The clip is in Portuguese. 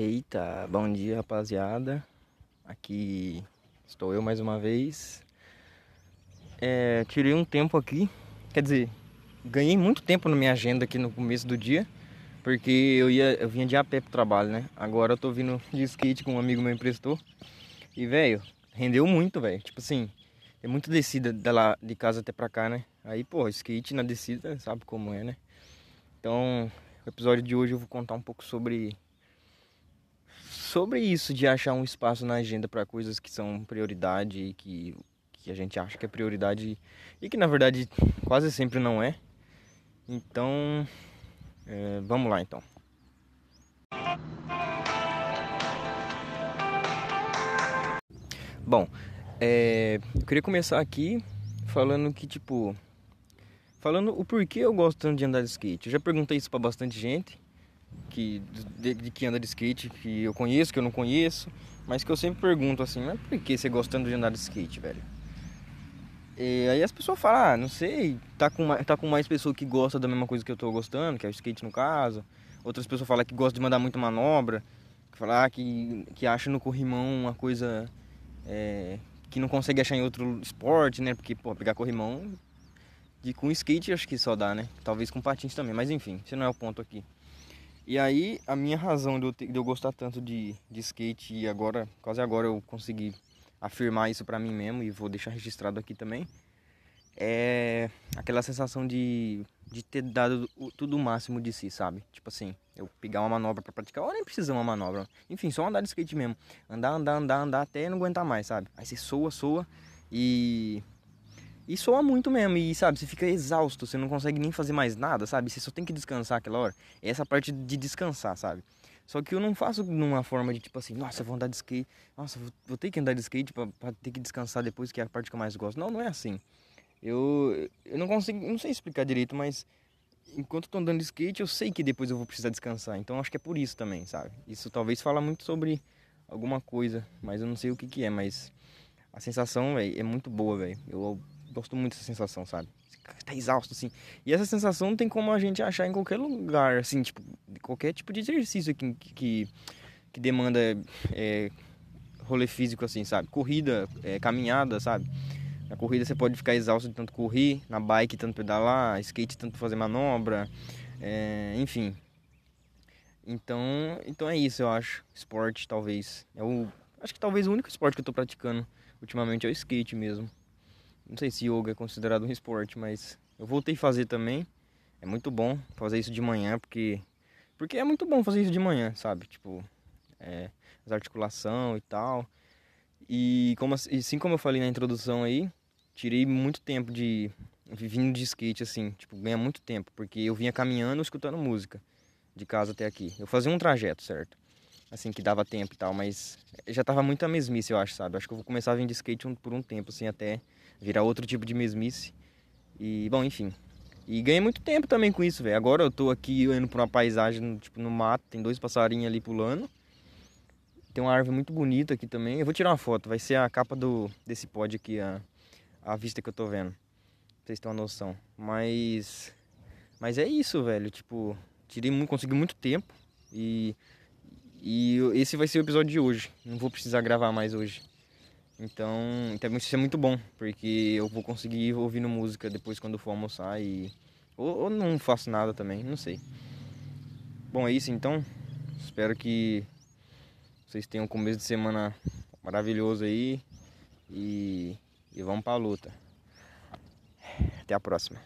Eita, bom dia rapaziada. Aqui estou eu mais uma vez. É, tirei um tempo aqui, quer dizer, ganhei muito tempo na minha agenda aqui no começo do dia, porque eu ia, eu vinha de a pé pro trabalho, né? Agora eu tô vindo de skate com um amigo meu emprestou. E velho, rendeu muito, velho. Tipo assim, é muito descida de de casa até pra cá, né? Aí, pô, skate na descida, sabe como é, né? Então, o episódio de hoje eu vou contar um pouco sobre sobre isso de achar um espaço na agenda para coisas que são prioridade e que, que a gente acha que é prioridade e que na verdade quase sempre não é. Então, é, vamos lá então. Bom, é, eu queria começar aqui falando que tipo falando o porquê eu gosto tanto de andar de skate. Eu já perguntei isso para bastante gente que de, de, que anda de skate, que eu conheço, que eu não conheço, mas que eu sempre pergunto assim, mas por que você gostando de andar de skate, velho? E aí as pessoas falam, ah, não sei, tá com, tá com mais pessoa que gosta da mesma coisa que eu tô gostando, que é o skate no caso. Outras pessoas falam que gostam de mandar muita manobra, que falam ah, que, que acha no corrimão uma coisa é, que não consegue achar em outro esporte, né? Porque, pô, pegar corrimão de, com skate acho que só dá, né? Talvez com patins também, mas enfim, esse não é o ponto aqui. E aí, a minha razão de eu, ter, de eu gostar tanto de, de skate e agora, quase agora eu consegui afirmar isso para mim mesmo e vou deixar registrado aqui também, é aquela sensação de, de ter dado tudo o máximo de si, sabe? Tipo assim, eu pegar uma manobra para praticar, ou nem precisa uma manobra, enfim, só andar de skate mesmo. Andar, andar, andar, andar até não aguentar mais, sabe? Aí você soa, soa e e soa muito mesmo, e sabe, você fica exausto, você não consegue nem fazer mais nada, sabe? Você só tem que descansar aquela hora. É essa parte de descansar, sabe? Só que eu não faço numa forma de tipo assim, nossa, vou andar de skate, nossa, vou, vou ter que andar de skate pra, pra, ter que descansar depois, que é a parte que eu mais gosto. Não, não é assim. Eu, eu não consigo, não sei explicar direito, mas enquanto eu tô andando de skate, eu sei que depois eu vou precisar descansar. Então acho que é por isso também, sabe? Isso talvez fala muito sobre alguma coisa, mas eu não sei o que que é, mas a sensação, é muito boa, velho. Eu gosto muito dessa sensação, sabe? Tá exausto, assim. E essa sensação não tem como a gente achar em qualquer lugar, assim, tipo, qualquer tipo de exercício que, que, que demanda é, rolê físico, assim, sabe? Corrida, é, caminhada, sabe? Na corrida você pode ficar exausto de tanto correr, na bike tanto pedalar, skate tanto fazer manobra, é, enfim. Então, então é isso, eu acho. Esporte, talvez. É o, acho que talvez o único esporte que eu tô praticando ultimamente é o skate mesmo. Não sei se yoga é considerado um esporte, mas eu voltei a fazer também. É muito bom fazer isso de manhã, porque porque é muito bom fazer isso de manhã, sabe? Tipo, é, as articulação e tal. E como assim como eu falei na introdução aí, tirei muito tempo de vindo de skate assim, tipo, ganha muito tempo, porque eu vinha caminhando, escutando música de casa até aqui. Eu fazia um trajeto, certo? Assim, que dava tempo e tal, mas já tava muito a mesmice, eu acho, sabe? Acho que eu vou começar a vir de skate por um tempo, assim, até virar outro tipo de mesmice. E, bom, enfim. E ganhei muito tempo também com isso, velho. Agora eu tô aqui indo pra uma paisagem, tipo, no mato, tem dois passarinhos ali pulando. Tem uma árvore muito bonita aqui também. Eu vou tirar uma foto, vai ser a capa do, desse pod aqui, a, a vista que eu tô vendo. Pra vocês terem uma noção. Mas. Mas é isso, velho. Tipo, tirei muito, consegui muito tempo. E. E esse vai ser o episódio de hoje. Não vou precisar gravar mais hoje. Então, então isso é muito bom, porque eu vou conseguir ouvindo música depois quando for almoçar e. Ou, ou não faço nada também, não sei. Bom, é isso então. Espero que vocês tenham um começo de semana maravilhoso aí. E, e vamos pra luta. Até a próxima.